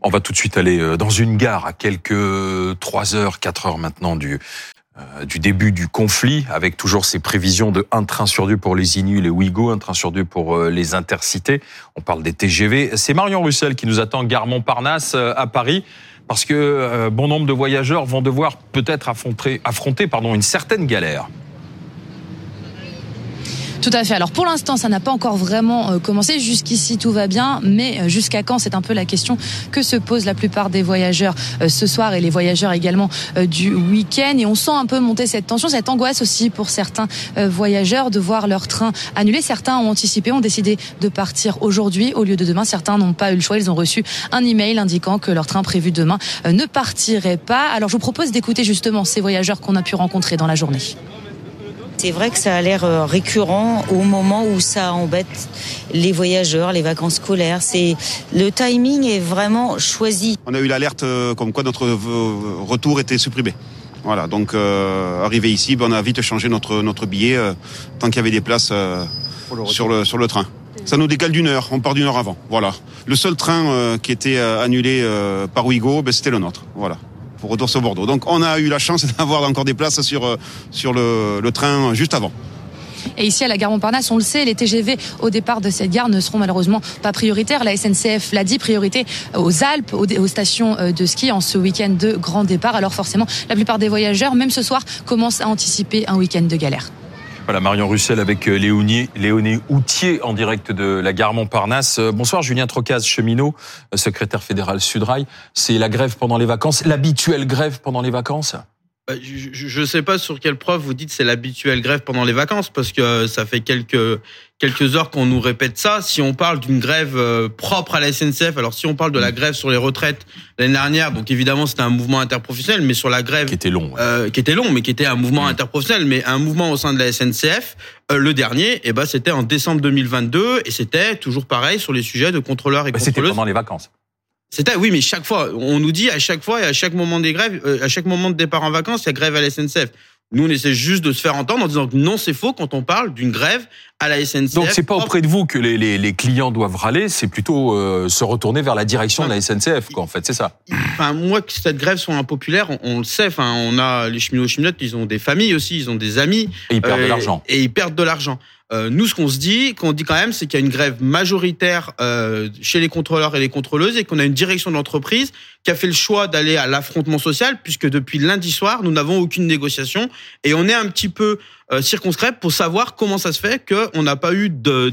On va tout de suite aller euh, dans une gare à quelques 3 heures, 4 heures maintenant du, euh, du début du conflit, avec toujours ces prévisions de un train sur deux pour les Inuits, les Ouïghours, un train sur deux pour euh, les intercités. On parle des TGV. C'est Marion Russell qui nous attend gare Montparnasse à Paris parce que bon nombre de voyageurs vont devoir peut-être affronter, affronter une certaine galère. Tout à fait. Alors pour l'instant, ça n'a pas encore vraiment euh, commencé. Jusqu'ici, tout va bien, mais euh, jusqu'à quand C'est un peu la question que se posent la plupart des voyageurs euh, ce soir et les voyageurs également du week-end. Et on sent un peu monter cette tension, cette angoisse aussi pour certains voyageurs de voir leur train annulé. Certains ont anticipé, ont décidé de partir aujourd'hui au lieu de demain. Certains n'ont pas eu le choix. Ils ont reçu un email indiquant que leur train prévu demain ne partirait pas. Alors je vous propose d'écouter justement ces voyageurs qu'on a pu rencontrer dans la journée. C'est vrai que ça a l'air euh, récurrent au moment où ça embête les voyageurs, les vacances scolaires. C'est le timing est vraiment choisi. On a eu l'alerte euh, comme quoi notre euh, retour était supprimé. Voilà, donc arrivé ici, ben, on a vite changé notre notre billet tant qu'il y avait des places sur le sur le train. Ça nous décale d'une heure, on part d'une heure avant. Voilà. Le seul train qui était annulé par Ouigo, ben, c'était le nôtre. Voilà pour retour sur Bordeaux. Donc on a eu la chance d'avoir encore des places sur, euh, sur le, le train juste avant. Et ici, à la gare Montparnasse, on le sait, les TGV au départ de cette gare ne seront malheureusement pas prioritaires. La SNCF l'a dit, priorité aux Alpes, aux, stations euh, de ski en ce week-end de grand départ. Alors forcément, la plupart des voyageurs, même ce soir, commencent à anticiper un week-end de galère. Voilà, Marion Russell avec euh, Léonie, Léonie Outier en direct de la gare Montparnasse. Euh, bonsoir, Julien Trocaz, cheminot, euh, secrétaire fédéral Sudrail. C'est la grève pendant les vacances, l'habituelle grève pendant les vacances je ne sais pas sur quelle preuve vous dites c'est l'habituelle grève pendant les vacances parce que ça fait quelques quelques heures qu'on nous répète ça. Si on parle d'une grève euh, propre à la SNCF, alors si on parle de la grève sur les retraites l'année dernière, donc évidemment c'était un mouvement interprofessionnel, mais sur la grève qui était long, euh, qui était long, mais qui était un mouvement interprofessionnel, mais un mouvement au sein de la SNCF. Euh, le dernier, eh ben c'était en décembre 2022 et c'était toujours pareil sur les sujets de contrôleurs et bah, C'était pendant les vacances. C'était oui, mais chaque fois, on nous dit à chaque fois et à chaque moment des grèves, euh, à chaque moment de départ en vacances, il y a grève à la SNCF. Nous, on essaie juste de se faire entendre en disant que non, c'est faux quand on parle d'une grève à la SNCF. Donc, c'est pas auprès de vous que les, les, les clients doivent râler, c'est plutôt euh, se retourner vers la direction de la SNCF, quoi, en fait, c'est ça. Enfin, moi, que cette grève soit impopulaire, on, on le sait. Enfin, on a les cheminots cheminotes, ils ont des familles aussi, ils ont des amis. Et ils perdent de euh, l'argent. Et ils perdent de l'argent. Euh, nous, ce qu'on se dit, qu'on dit quand même, c'est qu'il y a une grève majoritaire euh, chez les contrôleurs et les contrôleuses et qu'on a une direction de l'entreprise qui a fait le choix d'aller à l'affrontement social puisque depuis lundi soir, nous n'avons aucune négociation et on est un petit peu euh, circonscrit pour savoir comment ça se fait qu'on n'a pas eu de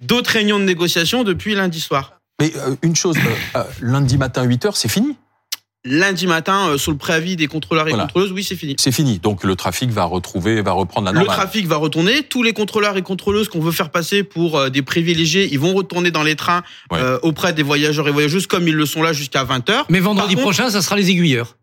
d'autres réunions de négociation depuis lundi soir. Mais une chose, lundi matin 8 h c'est fini lundi matin euh, sur le préavis des contrôleurs et contrôleuses, oui, c'est fini. C'est fini. Donc le trafic va retrouver, va reprendre la normale. Le trafic va retourner. Tous les contrôleurs et contrôleuses qu'on veut faire passer pour euh, des privilégiés, ils vont retourner dans les trains euh, auprès des voyageurs et voyageuses comme ils le sont là jusqu'à 20h. Mais vendredi prochain, ça sera les aiguilleurs.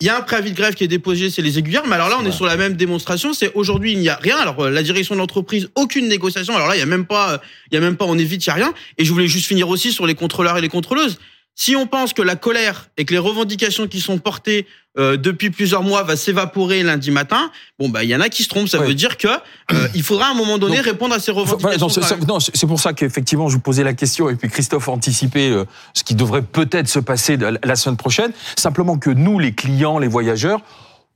Il y a un préavis de grève qui est déposé, c'est les aiguilleurs. Mais alors là, on est sur la même démonstration. C'est aujourd'hui, il n'y a rien. Alors la direction de l'entreprise, aucune négociation. Alors là, il y a même pas, il y a même pas, on évite, il y a rien. Et je voulais juste finir aussi sur les contrôleurs et les contrôleuses. Si on pense que la colère et que les revendications qui sont portées euh, depuis plusieurs mois va s'évaporer lundi matin, bon bah il y en a qui se trompent. Ça veut dire que euh, il faudra à un moment donné répondre à ces revendications. non, c'est pour ça qu'effectivement je vous posais la question et puis Christophe a anticipé euh, ce qui devrait peut-être se passer la semaine prochaine. Simplement que nous, les clients, les voyageurs,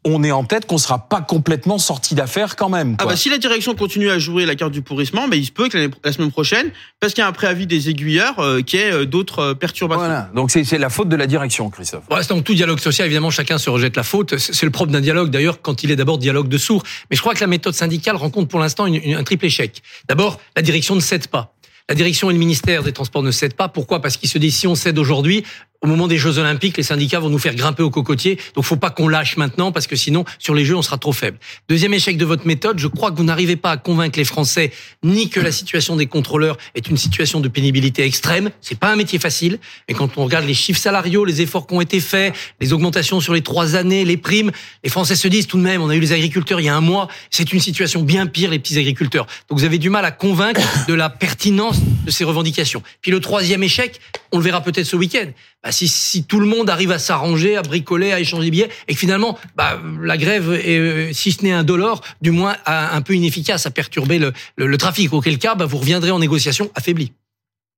on est en tête qu'on sera pas complètement sorti d'affaire quand même. Ah bah si la direction continue à jouer la carte du pourrissement, mais il se peut que la semaine prochaine, parce qu'il y a un préavis des aiguilleurs, euh, qu'il y ait euh, d'autres euh, perturbations. Voilà. Donc c'est la faute de la direction, Christophe. Ouais, donc tout dialogue social, évidemment, chacun se rejette la faute. C'est le propre d'un dialogue, d'ailleurs, quand il est d'abord dialogue de sourds. Mais je crois que la méthode syndicale rencontre pour l'instant un triple échec. D'abord, la direction ne cède pas. La direction et le ministère des Transports ne cèdent pas. Pourquoi? Parce qu'ils se disent si on cède aujourd'hui, au moment des Jeux Olympiques, les syndicats vont nous faire grimper au cocotier. Donc, faut pas qu'on lâche maintenant parce que sinon, sur les Jeux, on sera trop faible. Deuxième échec de votre méthode, je crois que vous n'arrivez pas à convaincre les Français ni que la situation des contrôleurs est une situation de pénibilité extrême. C'est pas un métier facile. Et quand on regarde les chiffres salariaux, les efforts qui ont été faits, les augmentations sur les trois années, les primes, les Français se disent tout de même, on a eu les agriculteurs il y a un mois, c'est une situation bien pire, les petits agriculteurs. Donc, vous avez du mal à convaincre de la pertinence de ces revendications. Puis le troisième échec, on le verra peut-être ce week-end. Bah, si, tout le monde arrive à s'arranger, à bricoler, à échanger des billets, et que finalement, bah, la grève est, euh, si ce n'est un dollar, du moins un peu inefficace à perturber le, trafic, auquel cas, bah, vous reviendrez en négociation affaibli.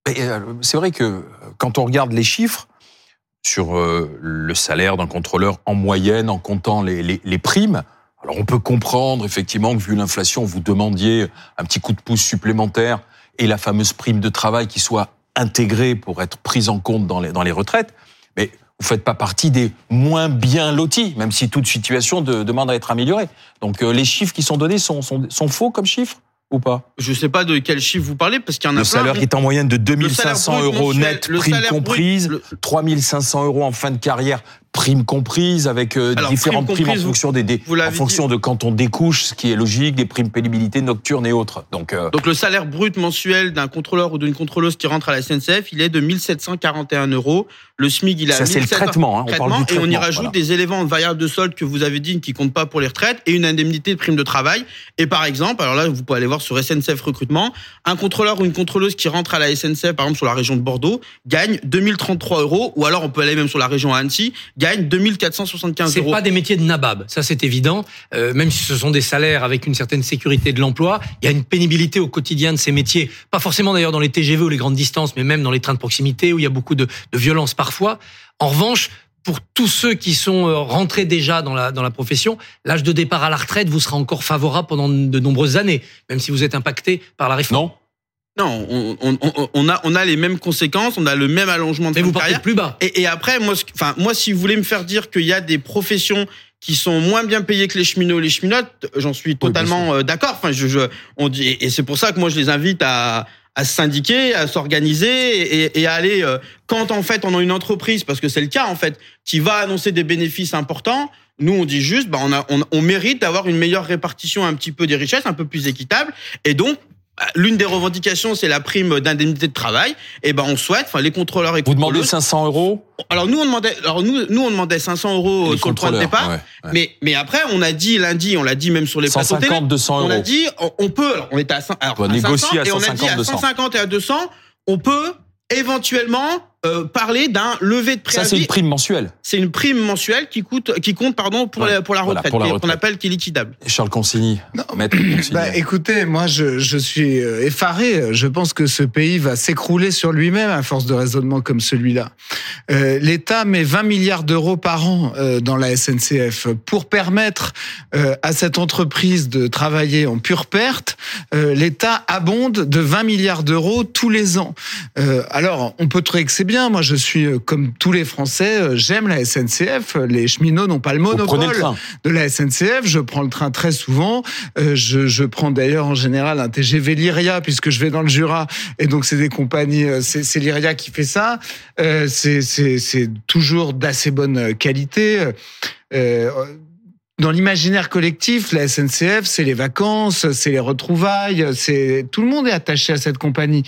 Euh, c'est vrai que quand on regarde les chiffres, sur euh, le salaire d'un contrôleur en moyenne en comptant les, les primes. Alors on peut comprendre effectivement que vu l'inflation, vous demandiez un petit coup de pouce supplémentaire et la fameuse prime de travail qui soit intégrée pour être prise en compte dans les, dans les retraites. Mais vous faites pas partie des moins bien lotis, même si toute situation de, demande à être améliorée. Donc euh, les chiffres qui sont donnés sont, sont, sont faux comme chiffres ou pas? Je sais pas de quel chiffre vous parlez parce qu'il y en a Le plein. salaire qui est en moyenne de 2500 brut euros net, prime comprise, le- 3500 euros en fin de carrière, prime comprise, avec euh, Alors, différentes prime primes comprise, en fonction des, des- en fonction de quand on découche, ce qui est logique, des primes pénibilité nocturne et autres. Donc euh, Donc le salaire brut mensuel d'un contrôleur ou d'une contrôleuse qui rentre à la SNCF, il est de 1741 euros. Le SMIC, il à ça c'est le 1700 traitement. Hein, on parle du et on y traitement, rajoute voilà. des éléments de variable de solde que vous avez dit qui comptent pas pour les retraites et une indemnité de prime de travail. Et par exemple, alors là, vous pouvez aller voir sur SNCF recrutement, un contrôleur ou une contrôleuse qui rentre à la SNCF, par exemple sur la région de Bordeaux, gagne 2033 euros, ou alors on peut aller même sur la région à Annecy, gagne 2475 C'est euros. pas des métiers de nabab, ça c'est évident. Euh, même si ce sont des salaires avec une certaine sécurité de l'emploi, il y a une pénibilité au quotidien de ces métiers. Pas forcément d'ailleurs dans les TGV ou les grandes distances, mais même dans les trains de proximité où il y a beaucoup de, de violence parfois. En revanche, pour tous ceux qui sont euh, rentrés déjà dans la, dans la profession, l'âge de départ à la retraite vous sera encore favorable pendant de nombreuses années, même si vous êtes impacté par la réforme. Non Non, on, on, on, on a, on a les mêmes conséquences, on a le même allongement de Mais vous de partez carrière. plus bas. Et, et après, moi, enfin, moi, si vous voulez me faire dire qu'il y a des professions qui sont moins bien payées que les cheminots et les cheminotes, j'en suis totalement euh, d'accord. Enfin, je, je, on dit, et c'est pour ça que moi, je les invite à, à se syndiquer, à s'organiser et, et à aller euh, quand en fait on a une entreprise, parce que c'est le cas en fait, qui va annoncer des bénéfices importants. Nous, on dit juste, bah, on, a, on, on mérite d'avoir une meilleure répartition un petit peu des richesses, un peu plus équitable, et donc. Bah, L'une des revendications, c'est la prime d'indemnité de travail. Et ben, on souhaite, enfin, les contrôleurs et Vous demandez contrôleuses- 500 euros alors nous on demandait, alors nous, nous on demandait 500 euros Les sur le point de départ, ouais, ouais. mais mais après on a dit lundi, on l'a dit même sur les plateaux télé, 150, 200 on a euros. dit on, on peut, alors on était à, alors, On à négocier 500, à et on a dit 150, à 200. 150 et à 200, on peut éventuellement euh, parler d'un levé de Ça, c'est préavis. une prime mensuelle. C'est une prime mensuelle qui coûte, qui compte pardon pour Ouais, la pour la voilà, retraite, pour la qui- qu'on appelle qui est liquidable. Charles Consigny, maître Consigny. Bah, écoutez, moi, je, je suis euh, effaré. Je pense que ce pays va s'écrouler sur lui-même à force de raisonnement comme celui-là. Euh, L'État met 20 milliards d'euros par an euh, dans la SNCF pour permettre euh, à cette entreprise de travailler en pure perte. Euh, L'État abonde de 20 milliards d'euros tous les ans. Euh, alors, on peut trouver que c'est bien. Moi, je suis euh, comme tous les Français. euh, J'aime la SNCF. Les cheminots n'ont pas le monopole le de la SNCF. Je prends le train très souvent. Euh, je, je prends d'ailleurs en général un TGV Lyria puisque je vais dans le Jura et donc c'est des compagnies. C'est Lyria qui fait ça. C'est toujours d'assez bonne qualité. Euh, dans l'imaginaire collectif, la SNCF, c'est les vacances, c'est les retrouvailles, c'est tout le monde est attaché à cette compagnie.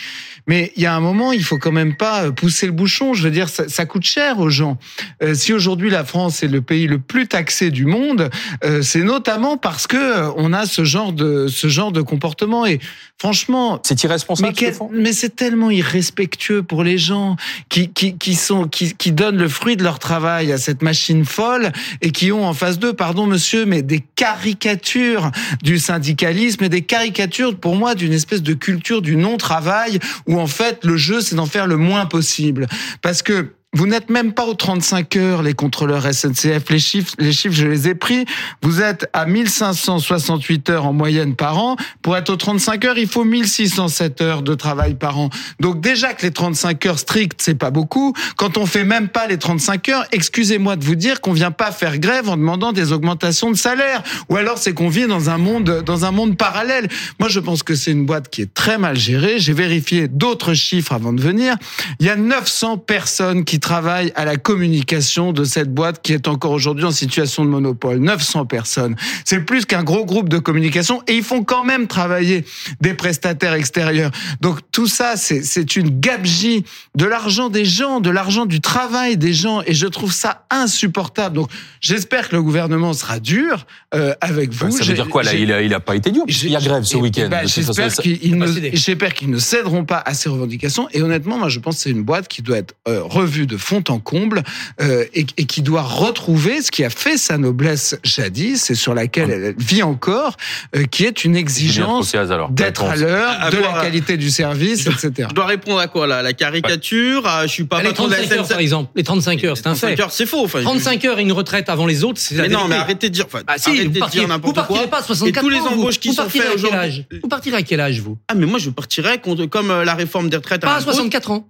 Mais il y a un moment, il faut quand même pas pousser le bouchon. Je veux dire, ça, ça coûte cher aux gens. Euh, si aujourd'hui la France est le pays le plus taxé du monde, euh, c'est notamment parce que euh, on a ce genre de ce genre de comportement. Et franchement, C'est irresponsable ce mais c'est tellement irrespectueux pour les gens qui, qui, qui sont qui, qui donnent le fruit de leur travail à cette machine folle et qui ont en face d'eux, pardon monsieur, mais des caricatures du syndicalisme et des caricatures pour moi d'une espèce de culture du non-travail où en fait le jeu c'est d'en faire le moins possible. Parce que vous n'êtes même pas aux 35 heures, les contrôleurs SNCF. Les chiffres, les chiffres, je les ai pris. Vous êtes à 1568 heures en moyenne par an. Pour être aux 35 heures, il faut 1607 heures de travail par an. Donc déjà que les 35 heures strictes, c'est pas beaucoup. Quand on fait même pas les 35 heures, excusez-moi de vous dire qu'on vient pas faire grève en demandant des augmentations de salaire. Ou alors c'est qu'on vit dans un monde, dans un monde parallèle. Moi, je pense que c'est une boîte qui est très mal gérée. J'ai vérifié d'autres chiffres avant de venir. Il y a 900 personnes qui travaillent à la communication de cette boîte qui est encore aujourd'hui en situation de monopole. 900 personnes. C'est plus qu'un gros groupe de communication et ils font quand même travailler des prestataires extérieurs. Donc tout ça, c'est une gabegie de l'argent des gens, de l'argent du travail des gens et je trouve ça insupportable. Donc j'espère que le gouvernement sera dur euh, avec vous. Ça veut dire quoi là il a, il a pas été dur puisqu'il y a grève ce et- week-end. ben, J'espère qu'ils ne, ne céderont pas à ces revendications. Et honnêtement, moi, je pense que c'est une boîte qui doit être euh, revue plus de fond en comble euh, et, et, qui doit retrouver ce qui a fait sa noblesse jadis et sur laquelle elle vit encore, euh, qui est une exigence d'être à l'heure, de la qualité du service, etc. Je dois répondre à quoi là? La caricature Je suis pas les 35 heures, par exemple. Les 35 heures, c'est un fait. 35 heures, c'est faux. Enfin, 35 heures et une retraite avant les autres, c'est mais non, mais arrêtez de dire. Enfin, bah, si, arrêtez vous de partirez, dire n'importe vous partirez quoi. pas à 64 Et tous les ans, vous. embauches qui vous sont partirez faites à quel aujourd'hui. âge? Vous partirez à quel âge, vous? Ah, mais moi, je partirais comme euh, la réforme des retraites. Pas à l'impôt. 64 ans.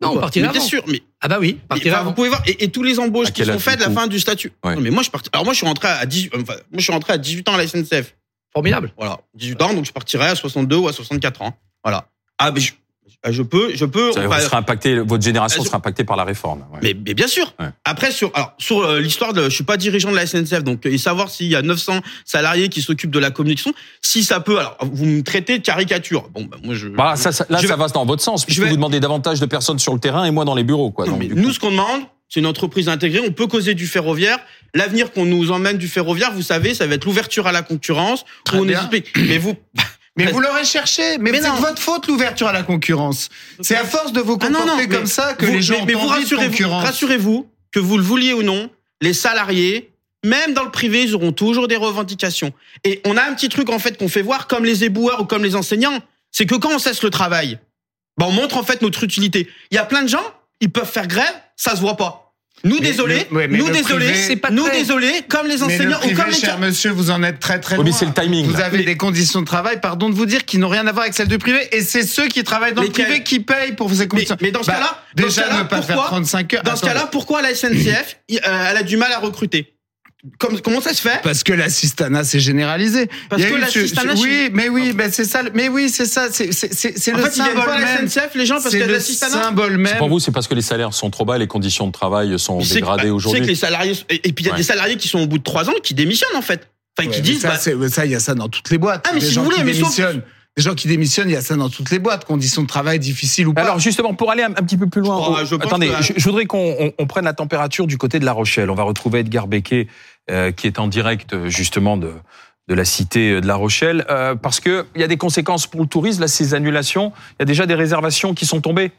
Non, on partirait Mais bien sûr, mais Ah bah oui, Mais, partirait enfin, avant. vous pouvez voir et, et tous les embauches qui sont faites à la fin du statut. Ouais. Non, mais moi je parti. Alors moi je suis rentré à 18 enfin, moi je suis rentré à 18 ans à la SNCF. Formidable. Voilà, 18 ans donc je partirais à 62 ou à 64 ans. Voilà. Ah mais je, je peux je peux Ça, enfin, vous serez impacté, votre génération Euh, sera impactée par la réforme. ouais. mais, mais bien sûr. Ouais. Après sur alors sur euh, l'histoire de je suis pas dirigeant de la SNCF donc euh, et savoir s'il y a 900 salariés qui s'occupent de la communication, si ça peut alors vous me traitez de caricature. Bon bah, moi je Bah, ça, ça- là, Je ça vais- va dans votre sens, puisque vais- vous demandez davantage de personnes sur le terrain et moins dans les bureaux. Quoi. Non, Donc, mais du nous, coup- ce qu'on demande, c'est une entreprise intégrée. On peut causer du ferroviaire. L'avenir qu'on nous emmène du ferroviaire, vous savez, ça va être l'ouverture à la concurrence. Très où on bien. explique. Mais vous, Mais vous l'aurez cherché. Mais, Mais c'est non. de votre faute l'ouverture à la concurrence. C'est à force de vous Ah comporter non, non, mais comme ça que vous- les gens mais, mais ont vous rassurez-vous, concurrence. rassurez-vous que vous le vouliez ou non, les salariés, même dans le privé, ils auront toujours des revendications. Et on a un petit truc en fait qu'on fait voir, comme les éboueurs ou comme les enseignants, c'est que quand on cesse le travail, bah on montre en fait notre utilité. Il y a plein de gens, ils peuvent faire grève, ça se voit pas. Nous Mais désolés, ouais, nous désolés, privé- C'est pas nous très- désolés, comme les Mais le enseignants ou privé, comme les cher monsieur, vous en êtes très très Oui, loin. mais c'est le timing, Vous là. avez des conditions de travail, pardon de vous dire, qui n'ont rien à voir avec celles du privé. Et c'est ceux qui travaillent dans le privé qui payent pour ces conditions. mais dans ce Bah, cas-là, dans ce déjà ne pas faire pourquoi- 35 heures. Dans ce cas-là, pourquoi la SNCF, euh, elle a du mal à recruter? Comme, Comment ça se fait? Parce que l'assistanat c'est généralisé. Parce que l'assistanat, Oui, c'est- mais oui, ben c'est ça. Mais oui, c'est ça. C'est le fait, symbole à la même. SNCF, les gens, parce C'est qu'il y a de le l'assistanat. symbole C'est même. pour vous, c'est parce que les salaires sont trop bas et les conditions de travail sont dégradées bah, aujourd'hui. que les salariés, et, et puis il y a Ouais. des salariés qui sont au bout de trois ans qui démissionnent en fait. Enfin, Ouais, qui disent, ça, bah, ça, il y a ça dans toutes les boîtes. Ah, mais Des si gens vous voulez, qui mais sauf- Les gens qui démissionnent, il y a ça dans toutes les boîtes. Conditions de travail difficiles ou pas. Alors justement, pour aller un, un petit peu plus loin, Je crois- je pense attendez, que- je, je voudrais qu'on on- on prenne la température du côté de La Rochelle. On va retrouver Edgar Becquet, euh, qui est en direct justement de, de la cité de La Rochelle, euh, parce que il y a des conséquences pour le tourisme. Là, ces annulations, il y a déjà des réservations qui sont tombées.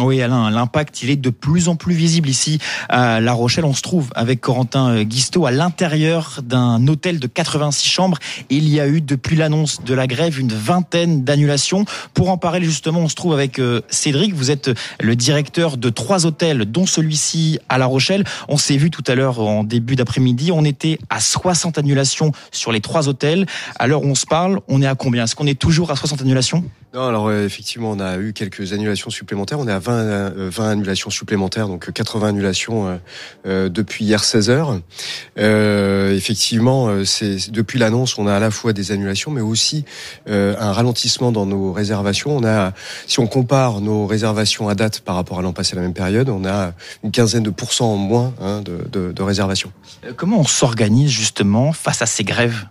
Oui, Alain, l'impact, il est de plus en plus visible ici à La Rochelle. On se trouve avec Corentin euh, Guisteau à l'intérieur d'un hôtel de 86 chambres. Il y a eu, depuis l'annonce de la grève, une vingtaine d'annulations. Pour en parler, justement, on se trouve avec euh, Cédric. Vous êtes le directeur de trois hôtels, dont celui-ci à La Rochelle. On s'est vu tout à l'heure en début d'après-midi. On était à 60 annulations sur les trois hôtels. À l'heure où on se parle, on est à combien? Est-ce qu'on est toujours à 60 annulations? Non, alors euh, effectivement, on a eu quelques annulations supplémentaires. On est à 20, euh, 20 annulations supplémentaires, donc euh, 80 annulations euh, euh, depuis hier 16 heures. Euh, effectivement, euh, c'est depuis l'annonce, on a à la fois des annulations, mais aussi euh, un ralentissement dans nos réservations. On a, si on compare nos réservations à date par rapport à l'an passé à la même période, on a une quinzaine de pourcents en moins hein, de, de, de réservations. Euh, Comment on s'organise justement face à ces grèves?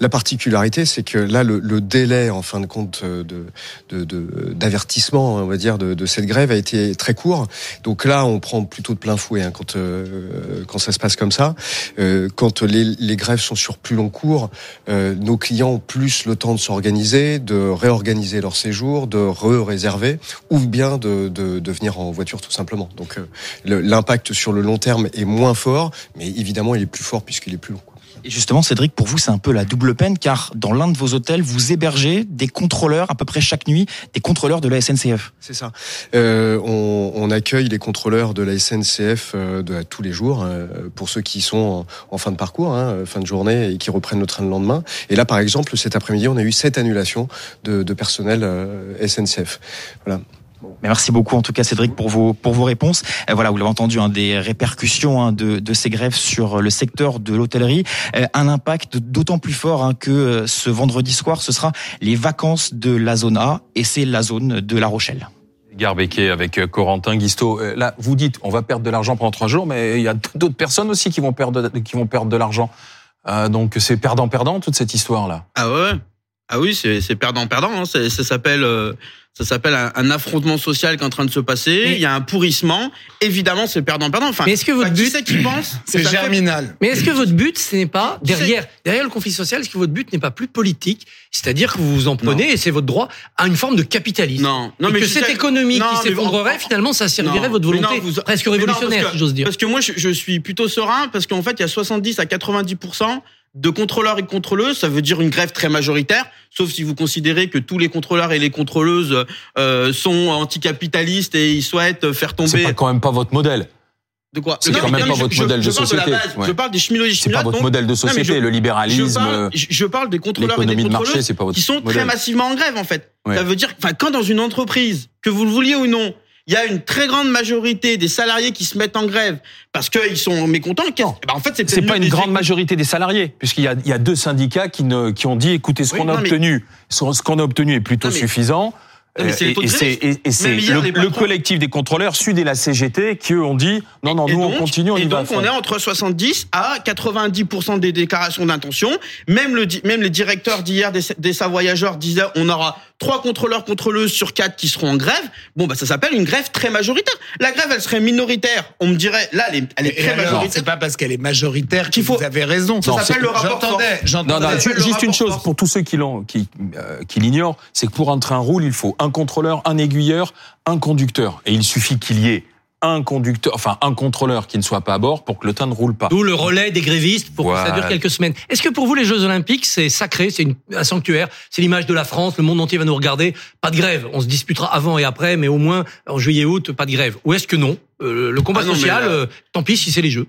La particularité, c'est que là, le, le délai, en fin de compte, euh, de de- d'avertissement, on va dire, de, de cette grève a été très court. Donc là, on prend plutôt de plein fouet hein, quand euh, quand ça se passe comme ça. Euh, quand les, les grèves sont sur plus long cours, euh, nos clients ont plus le temps de s'organiser, de réorganiser leur séjour, de re-réserver, ou bien de, de, venir en voiture tout simplement. Donc euh, l'impact sur le long terme est moins fort, mais évidemment, il est plus fort puisqu'il est plus long. Et justement, Cédric, pour vous, c'est un peu la double peine, car dans l'un de vos hôtels, vous hébergez des contrôleurs à peu près chaque nuit, des contrôleurs de la SNCF. C'est ça. Euh, on, on accueille les contrôleurs de la SNCF euh, de, tous les jours, euh, pour ceux qui sont en, fin de parcours, hein, fin de journée, et qui reprennent le train le lendemain. Et là, par exemple, cet après-midi, on a eu sept annulations de, de personnel euh, SNCF. Voilà. Mais merci beaucoup en tout cas Cédric pour vos pour vos réponses. Euh, voilà, vous l'avez entendu, hein, des répercussions hein, de, de ces grèves sur le secteur de l'hôtellerie, Euh, un impact d'autant plus fort hein, que euh, ce vendredi soir, ce sera les vacances de la zone A et c'est la zone de La Rochelle. Edgar Becquet avec euh, Corentin. Euh, Là, vous dites, on va perdre de l'argent pendant trois jours, mais il y a d'autres personnes aussi qui vont perdre de, qui vont perdre de l'argent. Euh, donc c'est perdant-perdant toute cette histoire-là. Ah ouais. Ah oui, c'est c'est perdant-perdant. hein. Ça s'appelle euh, ça s'appelle un, un affrontement social qui est en train de se passer. Mais- Il y a un pourrissement. Évidemment, c'est perdant-perdant. Enfin, Mais est-ce que votre but- c'est qui pense C'est fait- germinal. Mais est-ce que votre but, ce n'est pas derrière derrière le conflit social, est-ce que votre but n'est pas plus politique, c'est-à-dire que vous vous en prenez et c'est votre droit à une forme de capitalisme Non, non, et mais que cette sais- économie Non, qui s'effondrerait, en- finalement, ça servirait votre volonté non, vous- presque révolutionnaire, si j'ose dire. Parce que moi, je, je suis plutôt serein parce qu'en fait, il y a 70 à 90 de contrôleurs et de contrôleuses. Ça veut dire une grève très majoritaire, sauf si vous considérez que tous les contrôleurs et les contrôleuses euh, sont anticapitalistes et ils souhaitent faire C'est tomber. pas quand même pas votre modèle. De quoi? C'est quand même pas votre modèle de société. Je parle des cheminots et des C'est pas votre modèle de société, le Je libéralisme, parle, je- parle des contrôleurs et des l'économie de marché, contrôleuses c'est pas votre qui sont très massivement en grève en fait. Ouais. Ça veut dire, enfin, quand dans une entreprise, que vous le vouliez ou non, il y a une très grande majorité des salariés qui se mettent en grève parce qu'ils sont mécontents. Non. eh ben, en fait, c'est pas une grande majorité des salariés, puisqu'il y a, il y a deux syndicats qui, ne, qui ont dit, écoutez, ce Oui, qu'on a mais- obtenu, ce qu'on a obtenu est plutôt mais- suffisant. Non, Euh, et- c'est le, le collectif des contrôleurs Sud et la CGT qui eux ont dit non non nous donc- on continue on et y donc on est entre 70 à 90% des déclarations d'intention. Même le même les directeurs d'hier des, des Savoyageurs disaient on aura trois contrôleurs contrôleuses sur quatre qui seront en grève. Bon bah ça s'appelle une grève très majoritaire. La grève elle serait minoritaire. On me dirait là elle est, elle est Et très alors, majoritaire. c'est pas parce qu'elle est majoritaire qu'il Qu'il faut- vous avez raison. Ça s'appelle le rapport J'entendais, juste une chose force. pour tous ceux qui l'ont, qui, euh, qui l'ignorent, c'est que pour un train roule, il faut un contrôleur, un aiguilleur, un conducteur, et il suffit qu'il y ait un conducteur, enfin un contrôleur qui ne soit pas à bord pour que le train ne roule pas. D'où le relais des grévistes pour que ça dure quelques semaines. Est-ce que pour vous, les Jeux Olympiques, c'est sacré, c'est un sanctuaire, c'est l'image de la France, le monde entier va nous regarder, pas de grève. On se disputera avant et après, mais au moins en juillet-août, pas de grève. Ou est-ce que non? Euh, Le combat Ah non, social, là- euh, tant pis si c'est les Jeux.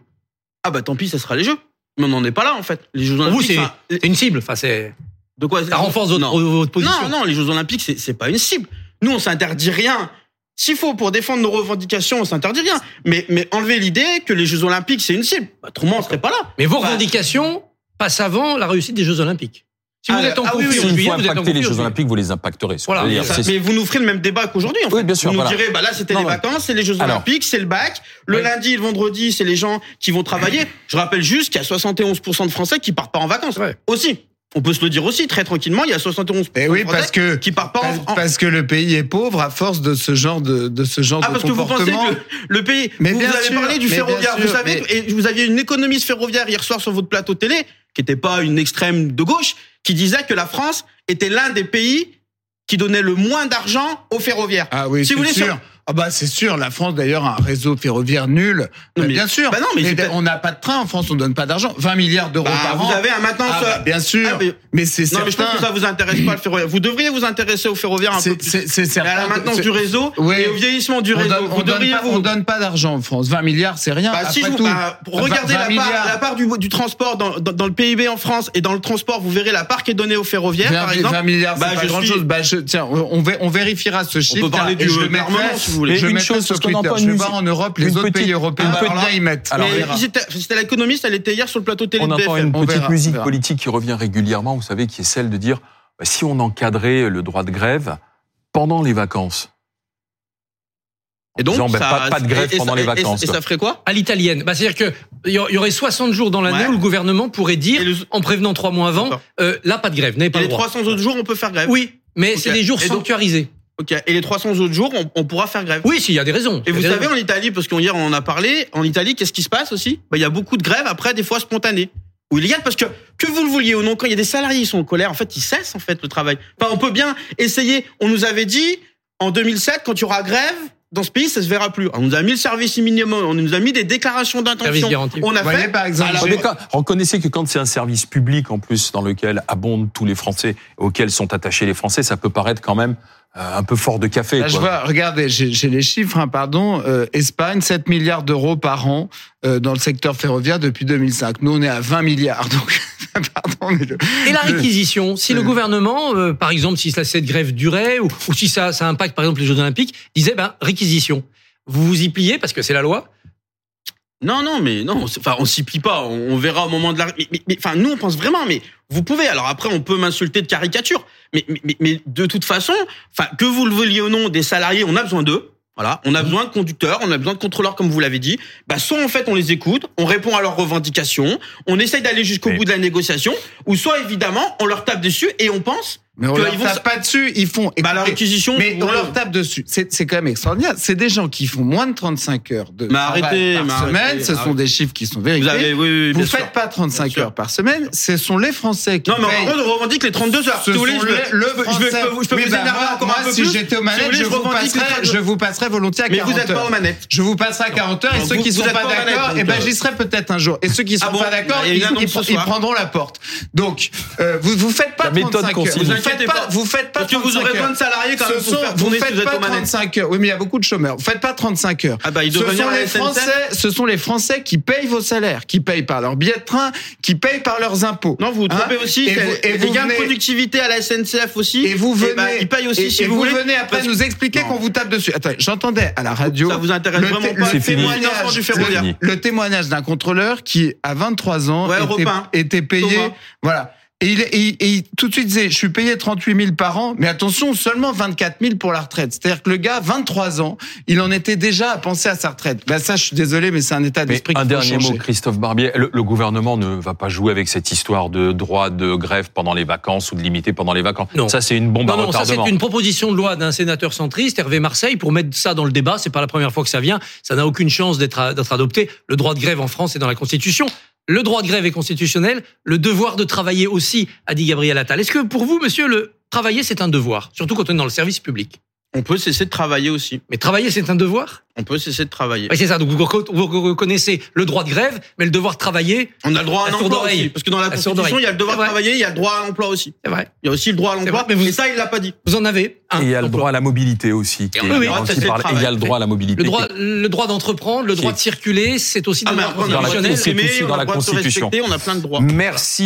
Ah bah tant pis ça sera les jeux. Mais on n'en est pas là en fait. Les Jeux Olympiques. c'est enfin, une cible. Enfin, c'est de quoi? ça renforce votre, Non. votre position. Non, non, les Jeux Olympiques, c'est, c'est pas une cible. Nous, on s'interdit rien. S'il faut pour défendre nos revendications, on s'interdit rien. Mais, mais enlever l'idée que les Jeux Olympiques, c'est une cible. Bah, autrement, on serait pas là. Mais vos Enfin, revendications passent avant la réussite des Jeux Olympiques. Si vous Ah, êtes en ah conflit oui, vous êtes en impacter les conflit en Jeux. Olympiques, vous les impacterez. Voilà, mais vous nous ferez le même débat qu'aujourd'hui, en fait. Oui, bien sûr, Vous nous voilà. direz, bah là, c'était les non. vacances, c'est les Jeux Alors. Olympiques, c'est le bac. Le Oui. lundi et le vendredi, c'est les gens qui vont travailler. Je rappelle juste qu'il y a 71% de Français qui partent pas en vacances. Ouais. Aussi. On peut se le dire aussi, très tranquillement, il y a 71% Eh oui, de parce que qui partent pas en, en- parce que le pays est pauvre à force de ce genre de de ce genre Ah de parce que vous pensez comportement. que le, le pays Mais vous, bien vous avez sûr, parlé du ferroviaire sûr, vous savez mais- et vous aviez une économiste ferroviaire hier soir sur votre plateau télé qui était pas une extrême de gauche qui disait que la France était l'un des pays qui donnait le moins d'argent aux ferroviaires. Ah oui, Si c'est vous voulez, sûr. sur- Ah bah c'est sûr, la France d'ailleurs a un réseau ferroviaire nul. Non, mais- bien sûr. bah non, mais c'est pas- on n'a pas de train en France, on donne pas d'argent. 20 milliards d'euros Bah, par vous an. avez un maintenant Ah bah, bien sûr. Ah, mais- mais c'est Non mais je pense certain. que ça vous intéresse pas le ferroviaire. Vous devriez vous intéresser au ferroviaire un peu C'est plus. c'est- certain. à la maintenance du réseau Oui. et au vieillissement du on réseau. donne, on vous donne devriez pas, vous on donne pas d'argent en France. 20 milliards, c'est rien. Bah, si Après vous, tout. bah, regardez 20 la part, milliards. la part du, du transport dans, dans, dans le PIB en France et dans le transport, vous verrez la part qui est donnée au ferroviaire, 20, par exemple. 20 milliards, c'est pas grand chose. Bah, tiens, on, vé- on vérifiera ce chiffre. parler et du voulez. je une chose, sur parce qu'on Twitter. entend Je une vais voir en Europe, les une autres petite- pays européens là- bien y mettre. alors, On Mais verra. ils étaient- c'était l'économiste, elle était hier sur le plateau télé On entend une petite musique politique qui revient régulièrement, vous savez, qui est celle de dire bah, si on encadrait le droit de grève pendant les vacances. Et donc, disant, bah, ça- pas- pas de grève pendant ça- les et- vacances, Et, ça ferait quoi À l'italienne. Bah, c'est-à-dire que il y y aurait 60 jours dans l'année Ouais. où le gouvernement pourrait dire, le- en prévenant trois mois avant, euh, là, pas de grève, n'avez pas Et le les droit. 300 autres jours, on peut faire grève. Oui, mais c'est des jours Et donc- sanctuarisés. Ok. Et les 300 autres jours, on, on pourra faire grève. Oui, s'il y a des raisons. Et vous savez, raisons. en Italie, parce qu'hier on en a parlé, en Italie, qu'est-ce qui se passe aussi? Bah, Il y a beaucoup de grèves, après, des fois spontanées. Ou illégales, parce que, que vous le vouliez ou non, quand il y a des salariés qui sont en colère, en fait, ils cessent, en fait, le travail. Enfin, on peut bien essayer. On nous avait dit, en 2007, quand il y aura grève, dans ce pays, ça se verra plus. On nous a mis le service minimum, on nous a mis des déclarations d'intention. On a Vous voyez, fait, par exemple, Alors, mais quand- reconnaissez que quand c'est un service public en plus dans lequel abondent tous les Français, auxquels sont attachés les Français, ça peut paraître quand même euh, un peu fort de café. Là, je vois, regardez, j'ai j'ai les chiffres, hein, pardon. Euh, Espagne, 7 milliards d'euros par an euh, dans le secteur ferroviaire depuis 2005. Nous, on est à 20 milliards. Donc, pardon, mais le- Et la réquisition, si le Euh. gouvernement, euh, par exemple, si cette grève durait, ou, ou si ça, ça impacte par exemple les Jeux Olympiques, disait ben réquisition. Vous vous y pliez parce que c'est la loi? Non, non, mais non, enfin, on s'y plie pas. On, on verra au moment de la. Mais, mais- mais, enfin, nous, on pense vraiment. Mais vous pouvez. Alors après, on peut m'insulter de caricature. Mais- mais de toute façon, enfin, que vous le vouliez ou non, des salariés, on a besoin d'eux. Voilà, on a besoin de conducteurs, on a besoin de contrôleurs, comme vous l'avez dit. Bah, soit en fait, on les écoute, on répond à leurs revendications, on essaye d'aller jusqu'au Oui. bout de la négociation, ou soit évidemment, on leur tape dessus et on pense Mais on leur ils tape pas dessus, ils font. Bah, la écoutez, réquisition, Mais vous- on leur tape dessus. C'est c'est quand même extraordinaire. C'est des gens qui font moins de 35 heures de Mais arrêtez, par mais semaine. arrêtez, Ce sont arrêtez. des chiffres qui sont Vous vérifiés. avez, oui, oui, Vous faites sûr. pas 35 Bien sûr. heures par semaine. Ce sont les Français qui Non, mais payent. en gros, je revendique les 32 heures. Ce Si vous voulez, sont je le je peux, je peux, français. je peux Oui, vous bah, énerver moi, encore moi, un peu si plus. j'étais aux Si manettes, vous je, vous passerais, 32 je vous passerais volontiers à Mais 40 vous n'êtes pas heures. aux manettes. Je vous passerai à 40 heures et ceux vous- qui vous sont êtes pas d'accord, eh ben j'y serai peut-être un jour. Et ceux qui sont Ah bon pas d'accord, Bah, ils, prendront la porte. Donc, vous vous faites pas La méthode 35 heures. Faites pas, pas. vous faites pas Parce que vous 35 aurez plein heures. de salariés quand Ce même sont- vous faites vous êtes pas aux manettes. 35 heures. Oui, mais il y a beaucoup de chômeurs. Vous faites pas 35 heures. Ah bah, il ce sont les. Français, ce sont les Français qui payent vos salaires, qui payent par leur billet de train, qui payent par leurs impôts. Non, vous vous trompez Hein aussi. Et et vous gains de venez- productivité à la SNCF aussi. Et vous venez, bah, ils payent aussi et, si et vous vous venez après nous expliquer qu'on vous tape dessus. Attends, j'entendais à la radio. Ça vous intéresse vraiment pas. le témoignage du ferroviaire. le témoignage d'un contrôleur qui, à 23 ans, était, payé. Voilà. Et il, et, il- et il- tout de suite disait, je suis payé 38 000 par an, mais attention, seulement 24 000 pour la retraite. C'est-à-dire que le gars, 23 ans, il en était déjà à penser à sa retraite. Ben ça, je suis désolé, mais c'est un état Mais d'esprit un qu'il faut dernier changer. mot, Christophe Barbier. Le, le gouvernement ne va pas jouer avec cette histoire de droit de grève pendant les vacances ou de limiter pendant les vacances. Non. Ça, c'est une bombe Non, à non, ça c'est retardement. une proposition de loi d'un sénateur centriste, Hervé Marseille, pour mettre ça dans le débat. C'est pas la première fois que ça vient. Ça n'a aucune chance d'être d'être adopté. Le droit de grève en France est dans la Constitution. Le droit de grève est constitutionnel. Le devoir de travailler aussi, a dit Gabriel Attal. Est-ce que pour vous, monsieur, le travailler c'est un devoir, surtout quand on est dans le service public? On peut cesser de travailler aussi. Mais travailler c'est un devoir On peut cesser de travailler. Oui, c'est ça. Donc vous reco- vous reconnaissez le droit de grève, mais le devoir de travailler, On a le droit à un emploi aussi. Parce que dans la Constitution, il y a le devoir de travailler, il y a le droit à l'emploi aussi. c'est vrai. Il y a aussi le droit à l'emploi. mais vous- Et ça, il l'a pas dit. Vous en avez un. Et il y a le droit à la mobilité aussi. qui Et est par- et il y a le droit à la mobilité. Le droit, le droit d'entreprendre, le droit de circuler, c'est aussi Ah, dans a la le droit de se Constitution. on a plein de droits. Merci